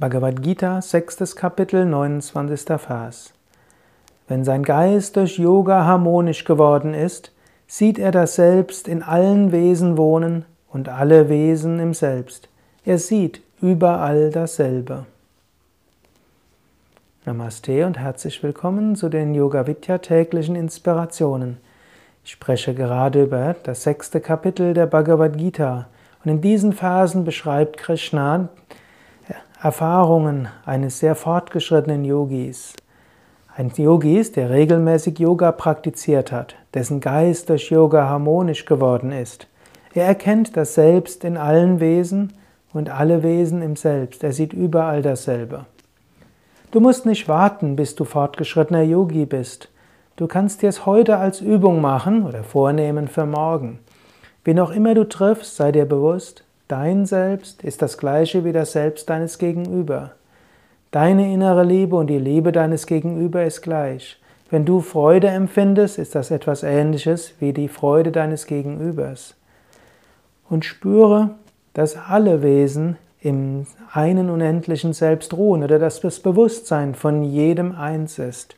Bhagavad Gita, sechstes Kapitel, 29. Vers. Wenn sein Geist durch Yoga harmonisch geworden ist, sieht er das Selbst in allen Wesen wohnen und alle Wesen im Selbst. Er sieht überall dasselbe. Namaste und herzlich willkommen zu den Yoga Vidya täglichen Inspirationen. Ich spreche gerade über das sechste Kapitel der Bhagavad Gita und in diesen Versen beschreibt Krishna Erfahrungen eines sehr fortgeschrittenen Yogis. Ein Yogis, der regelmäßig Yoga praktiziert hat, dessen Geist durch Yoga harmonisch geworden ist. Er erkennt das Selbst in allen Wesen und alle Wesen im Selbst. Er sieht überall dasselbe. Du musst nicht warten, bis du fortgeschrittener Yogi bist. Du kannst dir es heute als Übung machen oder vornehmen für morgen. Wen auch immer du triffst, sei dir bewusst, Dein Selbst ist das gleiche wie das Selbst deines Gegenüber. Deine innere Liebe und die Liebe deines Gegenüber ist gleich. Wenn du Freude empfindest, ist das etwas Ähnliches wie die Freude deines Gegenübers. Und spüre, dass alle Wesen im einen unendlichen Selbst ruhen oder dass das Bewusstsein von jedem eins ist.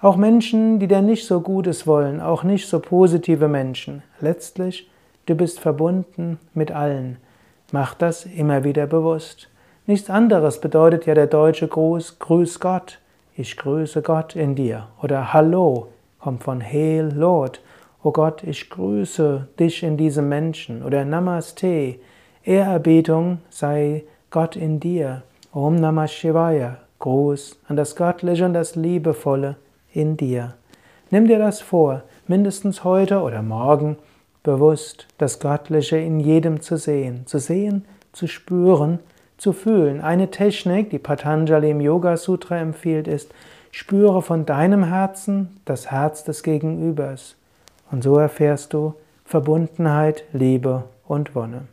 Auch Menschen, die dir nicht so Gutes wollen, auch nicht so positive Menschen. Letztlich, du bist verbunden mit allen. Mach das immer wieder bewusst. Nichts anderes bedeutet ja der deutsche Gruß, Grüß Gott. Ich grüße Gott in dir. Oder Hallo kommt von Hail Lord. Oh Gott, ich grüße dich in diesem Menschen. Oder Namaste. Ehrerbietung sei Gott in dir. Om Namah Shivaya. Gruß an das Göttliche und das Liebevolle in dir. Nimm dir das vor, mindestens heute oder morgen bewusst das Göttliche in jedem zu sehen, zu sehen, zu spüren, zu fühlen. Eine Technik, die Patanjali im Yoga Sutra empfiehlt, ist, spüre von deinem Herzen das Herz des Gegenübers. Und so erfährst du Verbundenheit, Liebe und Wonne.